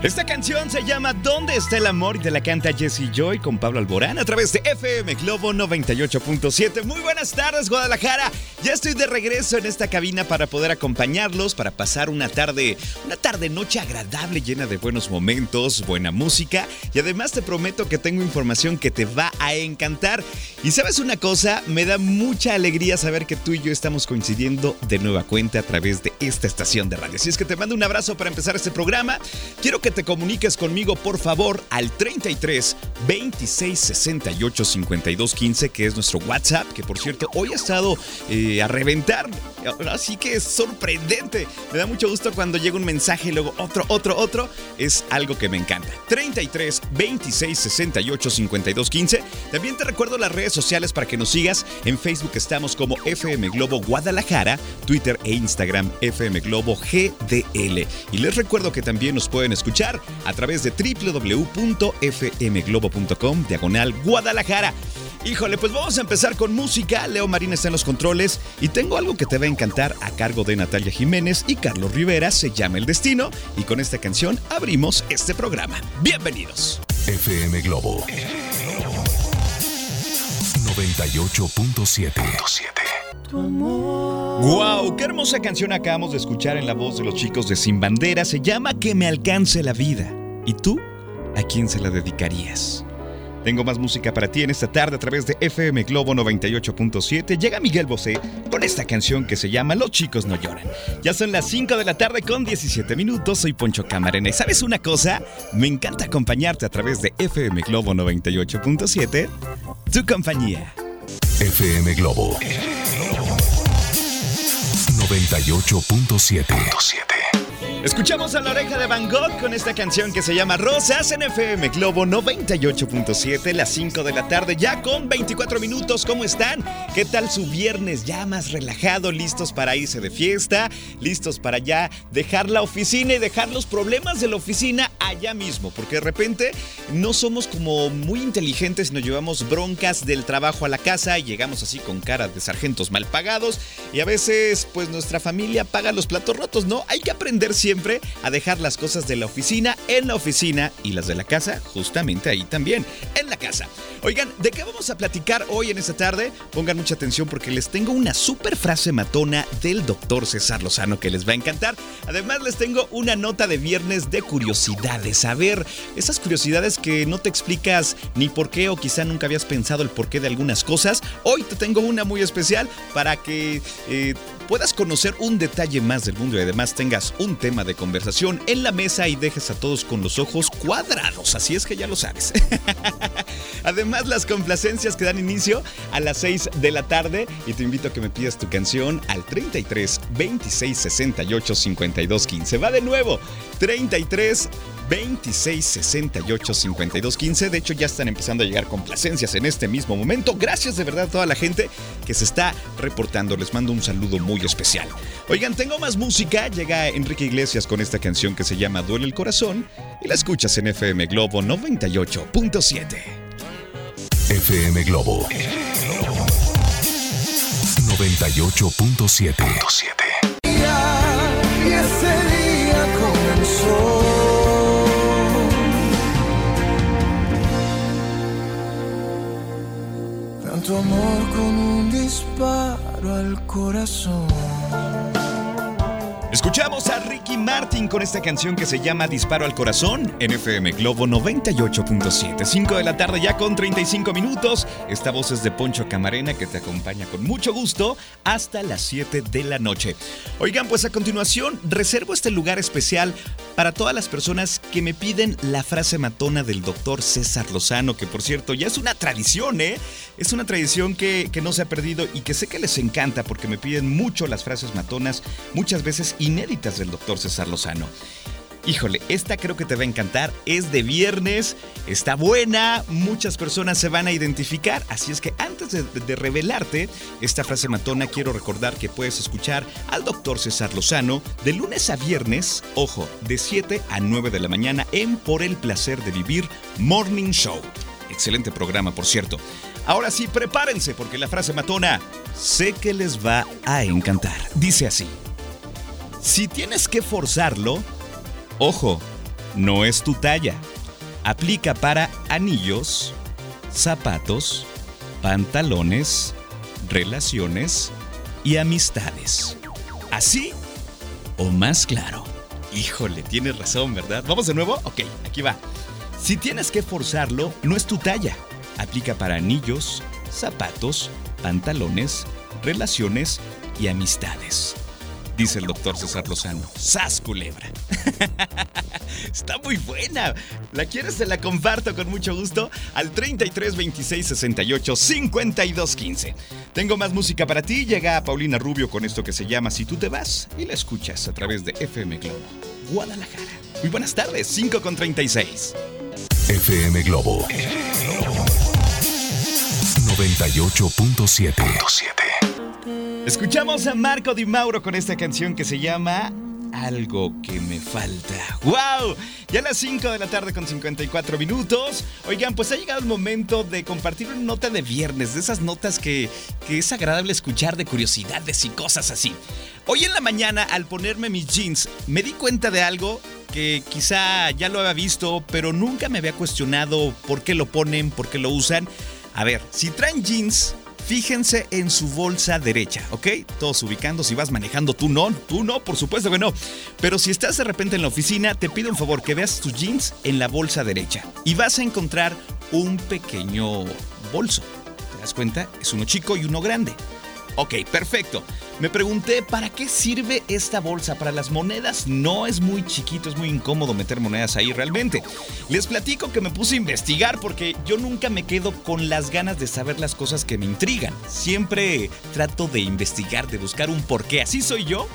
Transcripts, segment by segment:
Esta canción se llama ¿Dónde está el amor? y te la canta Jesse Joy con Pablo Alborán a través de FM Globo 98.7. Muy buenas tardes, Guadalajara. Ya estoy de regreso en esta cabina para poder acompañarlos, para pasar una tarde, una tarde noche agradable, llena de buenos momentos, buena música y además te prometo que tengo información que te va a encantar. Y sabes una cosa, me da mucha alegría saber que tú y yo estamos coincidiendo de nueva cuenta a través de esta estación de radio. Así es que te mando un abrazo para empezar este programa. Quiero que te comuniques conmigo, por favor, al 33 26 68 52 15, que es nuestro WhatsApp, que por cierto, hoy ha estado eh, a reventar. Así que es sorprendente. Me da mucho gusto cuando llega un mensaje y luego otro, otro, otro. Es algo que me encanta. 33 26 68 52 15. También te recuerdo las redes sociales para que nos sigas. En Facebook estamos como FM Globo Guadalajara, Twitter e Instagram FM Globo GDL. Y les recuerdo que también nos pueden escuchar a través de www.fmglobo.com diagonal Guadalajara. Híjole, pues vamos a empezar con música. Leo Marín está en los controles y tengo algo que te va a encantar a cargo de Natalia Jiménez y Carlos Rivera. Se llama El Destino y con esta canción abrimos este programa. Bienvenidos. FM Globo 98.7. ¡Wow! ¡Qué hermosa canción acabamos de escuchar en la voz de los chicos de Sin Bandera! Se llama Que me alcance la vida. ¿Y tú? ¿A quién se la dedicarías? Tengo más música para ti en esta tarde a través de FM Globo 98.7. Llega Miguel Bosé con esta canción que se llama Los chicos no lloran. Ya son las 5 de la tarde con 17 minutos. Soy Poncho Camarena. ¿Y sabes una cosa? Me encanta acompañarte a través de FM Globo 98.7. Tu compañía. FM Globo 98.7. Escuchamos a la oreja de Van Gogh con esta canción que se llama Rosas en FM Globo 98.7, las 5 de la tarde, ya con 24 minutos. ¿Cómo están? ¿Qué tal su viernes? Ya más relajado, listos para irse de fiesta, listos para ya dejar la oficina y dejar los problemas de la oficina allá mismo, porque de repente no somos como muy inteligentes, nos llevamos broncas del trabajo a la casa y llegamos así con cara de sargentos mal pagados y a veces pues nuestra familia paga los platos rotos, ¿no? Hay que aprender siempre a dejar las cosas de la oficina en la oficina y las de la casa justamente ahí también, en la casa. Oigan, ¿de qué vamos a platicar hoy en esta tarde? Pongan mucha atención porque les tengo una super frase matona del doctor César Lozano que les va a encantar. Además les tengo una nota de viernes de curiosidades. A ver, esas curiosidades que no te explicas ni por qué o quizá nunca habías pensado el porqué de algunas cosas. Hoy te tengo una muy especial para que... Eh, puedas conocer un detalle más del mundo y además tengas un tema de conversación en la mesa y dejes a todos con los ojos cuadrados. Así es que ya lo sabes. además, las complacencias que dan inicio a las 6 de la tarde y te invito a que me pidas tu canción al 33 26 68 52 15. Va de nuevo. 33 2668 5215. De hecho, ya están empezando a llegar complacencias en este mismo momento. Gracias de verdad a toda la gente que se está reportando. Les mando un saludo muy especial. Oigan, tengo más música. Llega Enrique Iglesias con esta canción que se llama Duele el Corazón y la escuchas en FM Globo 98.7. FM Globo 98.7. 98.7. Tanto amor con un disparo al corazón. Escuchamos a Ricky Martin con esta canción que se llama Disparo al Corazón en FM Globo 98.7. 5 de la tarde ya con 35 minutos. Esta voz es de Poncho Camarena que te acompaña con mucho gusto hasta las 7 de la noche. Oigan, pues a continuación reservo este lugar especial para todas las personas que me piden la frase matona del doctor César Lozano, que por cierto ya es una tradición, ¿eh? Es una tradición que, que no se ha perdido y que sé que les encanta porque me piden mucho las frases matonas, muchas veces inéditas del doctor César Lozano. Híjole, esta creo que te va a encantar, es de viernes, está buena, muchas personas se van a identificar, así es que antes de, revelarte esta frase matona, quiero recordar que puedes escuchar al doctor César Lozano de lunes a viernes, ojo, de 7 a 9 de la mañana en Por el Placer de Vivir Morning Show. Excelente programa, por cierto. Ahora sí, prepárense porque la frase matona sé que les va a encantar. Dice así. Si tienes que forzarlo, ojo, no es tu talla. Aplica para anillos, zapatos, pantalones, relaciones y amistades. ¿Así o más claro? Híjole, tienes razón, ¿verdad? ¿Vamos de nuevo? Ok, aquí va. Si tienes que forzarlo, no es tu talla. Aplica para anillos, zapatos, pantalones, relaciones y amistades dice el doctor César Lozano. ¡Sas, culebra! Está muy buena. ¿La quieres? Se la comparto con mucho gusto al 33 26 68 52 15. Tengo más música para ti. Llega Paulina Rubio con esto que se llama Si tú te vas y la escuchas a través de FM Globo, Guadalajara. Muy buenas tardes, 5 con 36. FM Globo 98.7. Escuchamos a Marco Di Mauro con esta canción que se llama Algo que me falta. ¡Wow! Ya a las 5 de la tarde con 54 minutos. Oigan, pues ha llegado el momento de compartir una nota de viernes, de esas notas que, que es agradable escuchar de curiosidades y cosas así. Hoy en la mañana, al ponerme mis jeans, me di cuenta de algo que quizá ya lo había visto, pero nunca me había cuestionado por qué lo ponen, por qué lo usan. A ver, si traen jeans, fíjense en su bolsa derecha, ¿ok? Todos ubicando, si vas manejando, tú no, tú no, por supuesto que no. Pero si estás de repente en la oficina, te pido un favor que veas tus jeans en la bolsa derecha y vas a encontrar un pequeño bolso. ¿Te das cuenta? Es uno chico y uno grande. Ok, perfecto. Me pregunté, ¿para qué sirve esta bolsa? Para las monedas no es muy chiquito, es muy incómodo meter monedas ahí realmente. Les platico que me puse a investigar porque yo nunca me quedo con las ganas de saber las cosas que me intrigan. Siempre trato de investigar, de buscar un porqué. Así soy yo.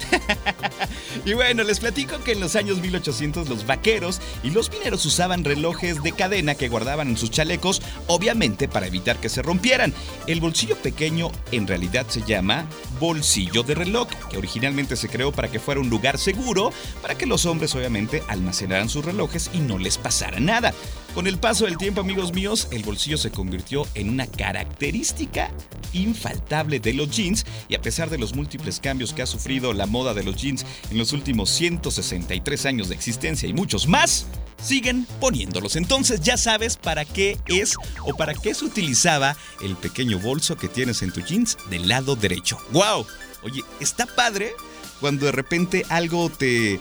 y bueno, les platico que en los años 1800 los vaqueros y los mineros usaban relojes de cadena que guardaban en sus chalecos, obviamente para evitar que se rompieran. El bolsillo pequeño en realidad se llama bolsillo de reloj, que originalmente se creó para que fuera un lugar seguro, para que los hombres obviamente almacenaran sus relojes y no les pasara nada. Con el paso del tiempo, amigos míos, el bolsillo se convirtió en una característica infaltable de los jeans y a pesar de los múltiples cambios que ha sufrido la moda de los jeans en los últimos 163 años de existencia y muchos más, siguen poniéndolos. Entonces ya sabes para qué es o para qué se utilizaba el pequeño bolso que tienes en tu jeans del lado derecho. ¡Wow! Oye, está padre cuando de repente algo te,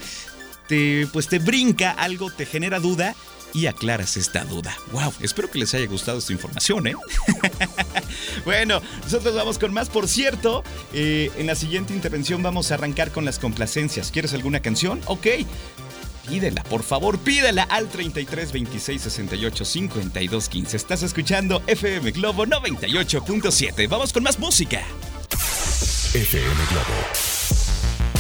te, pues te brinca, algo te genera duda y aclaras esta duda. ¡Wow! Espero que les haya gustado esta información, ¿eh? bueno, nosotros vamos con más. Por cierto, eh, en la siguiente intervención vamos a arrancar con las complacencias. ¿Quieres alguna canción? Ok. Pídela, por favor, pídela al 33 26 68 52 15. Estás escuchando FM Globo 98.7. Vamos con más música. FM Globo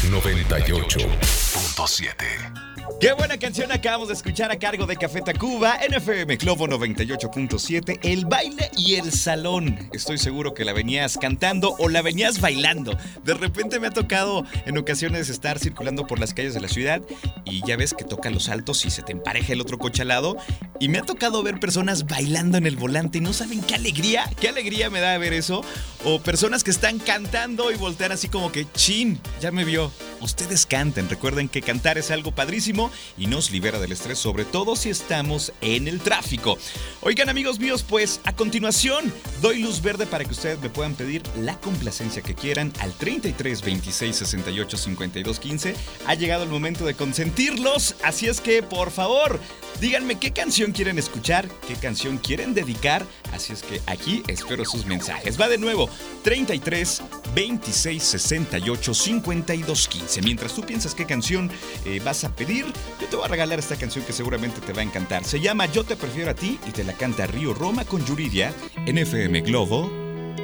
98.7. Qué buena canción acabamos de escuchar a cargo de Café Tacuba en FM Globo 98.7, El baile y el salón. Estoy seguro que la venías cantando o la venías bailando. De repente me ha tocado en ocasiones estar circulando por las calles de la ciudad y ya ves que toca los altos y se te empareja el otro coche al lado Y me ha tocado ver personas bailando en el volante y no saben qué alegría, qué alegría me da ver eso. O personas que están cantando y voltean así como que, chin, ya me vio. Ustedes canten, recuerden que cantar es algo padrísimo y nos libera del estrés, sobre todo si estamos en el tráfico. Oigan amigos míos, pues a continuación doy luz verde para que ustedes me puedan pedir la complacencia que quieran al 33 26 68 52 15. Ha llegado el momento de consentirlos, así es que por favor, díganme qué canción quieren escuchar, qué canción quieren dedicar, así es que aquí espero sus mensajes. Va de nuevo, 33 26 68 52 15. Mientras tú piensas qué canción eh, vas a pedir, yo te voy a regalar esta canción que seguramente te va a encantar. Se llama Yo te prefiero a ti y te la canta Río Roma con Yuridia en FM Globo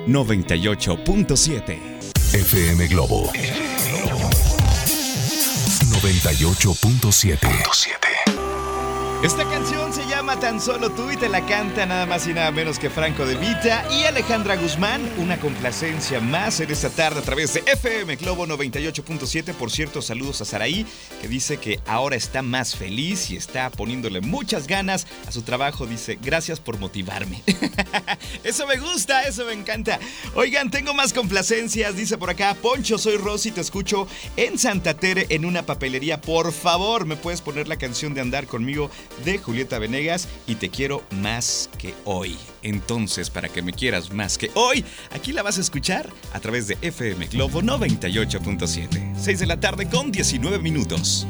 98.7. FM Globo 98.7. Esta canción se llama Tan solo tú y te la canta nada más y nada menos que Franco de Vita y Alejandra Guzmán. Una complacencia más en esta tarde a través de FM Globo 98.7. Por cierto, saludos a Saraí, que dice que ahora está más feliz y está poniéndole muchas ganas a su trabajo. Dice, gracias por motivarme. eso me gusta, eso me encanta. Oigan, tengo más complacencias. Dice por acá, Poncho, soy Rosy, te escucho en Santa Tere en una papelería. Por favor, ¿me puedes poner la canción de Andar conmigo? De Julieta Venegas y Te quiero más que hoy. Entonces, para que me quieras más que hoy, aquí la vas a escuchar a través de FM Globo 98.7. 6 de la tarde con 19 minutos.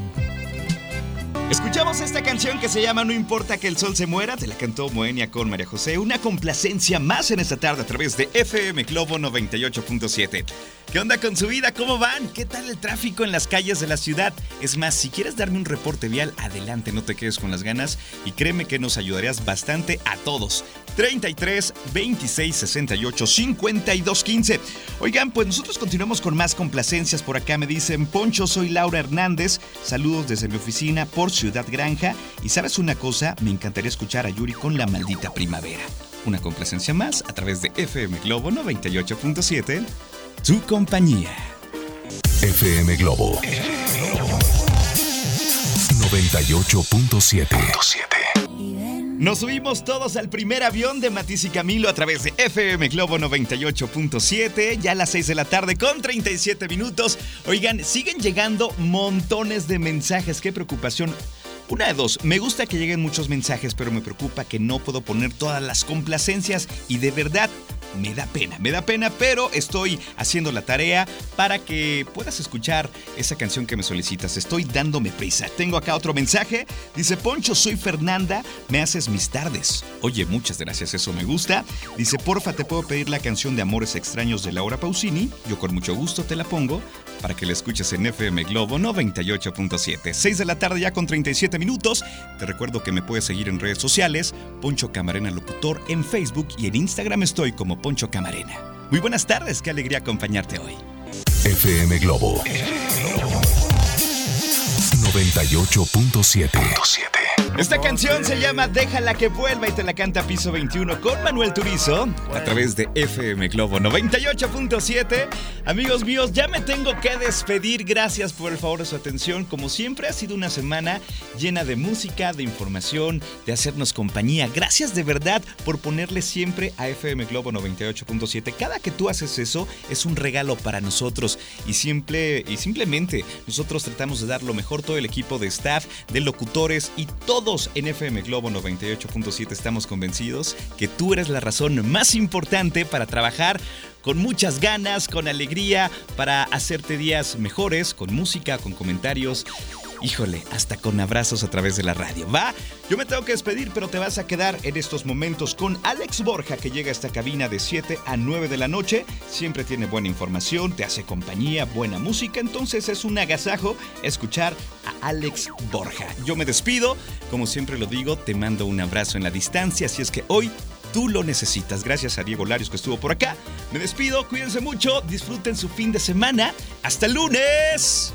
Escuchamos esta canción que se llama No importa que el sol se muera, te la cantó Moenia con María José, una complacencia más en esta tarde a través de FM Globo 98.7. ¿Qué onda con su vida? ¿Cómo van? ¿Qué tal el tráfico en las calles de la ciudad? Es más, si quieres darme un reporte vial, adelante, no te quedes con las ganas y créeme que nos ayudarías bastante a todos. 33 26 68 52 15. Oigan, pues nosotros continuamos con más complacencias por acá. Me dicen, Poncho, soy Laura Hernández. Saludos desde mi oficina por Ciudad Granja. Y sabes una cosa, me encantaría escuchar a Yuri con la maldita primavera. Una complacencia más a través de FM Globo 98.7 tu compañía. FM Globo 98.7. Nos subimos todos al primer avión de Matiz y Camilo a través de FM Globo 98.7, ya a las 6 de la tarde con 37 minutos. Oigan, siguen llegando montones de mensajes, qué preocupación. Una de dos, me gusta que lleguen muchos mensajes, pero me preocupa que no puedo poner todas las complacencias y de verdad me da pena, me da pena, pero estoy haciendo la tarea para que puedas escuchar esa canción que me solicitas. Estoy dándome prisa. Tengo acá otro mensaje. Dice, Poncho, soy Fernanda, me haces mis tardes. Oye, muchas gracias, eso me gusta. Dice, porfa, te puedo pedir la canción de Amores Extraños de Laura Pausini. Yo con mucho gusto te la pongo para que la escuches en FM Globo 98.7. 6 de la tarde ya con 37 minutos. Te recuerdo que me puedes seguir en redes sociales, Poncho Camarena Locutor en Facebook y en Instagram estoy como Poncho Camarena. Muy buenas tardes, qué alegría acompañarte hoy. FM Globo 98.7. Esta canción se llama Déjala que vuelva y te la canta Piso 21 con Manuel Turizo a través de FM Globo 98.7. Amigos míos, ya me tengo que despedir. Gracias por el favor de su atención. Como siempre, ha sido una semana llena de música, de información, de hacernos compañía. Gracias de verdad por ponerle siempre a FM Globo 98.7. Cada que tú haces eso es un regalo para nosotros y, simple, y simplemente nosotros tratamos de dar lo mejor todo el equipo de staff, de locutores y todos en FM Globo 98.7 estamos convencidos que tú eres la razón más importante para trabajar con muchas ganas, con alegría, para hacerte días mejores, con música, con comentarios. Híjole, hasta con abrazos a través de la radio. Va, yo me tengo que despedir, pero te vas a quedar en estos momentos con Alex Borja, que llega a esta cabina de 7 a 9 de la noche. Siempre tiene buena información, te hace compañía, buena música, entonces es un agasajo escuchar a Alex Borja. Yo me despido, como siempre lo digo, te mando un abrazo en la distancia, así es que hoy tú lo necesitas. Gracias a Diego Larios que estuvo por acá. Me despido, cuídense mucho, disfruten su fin de semana. Hasta el lunes.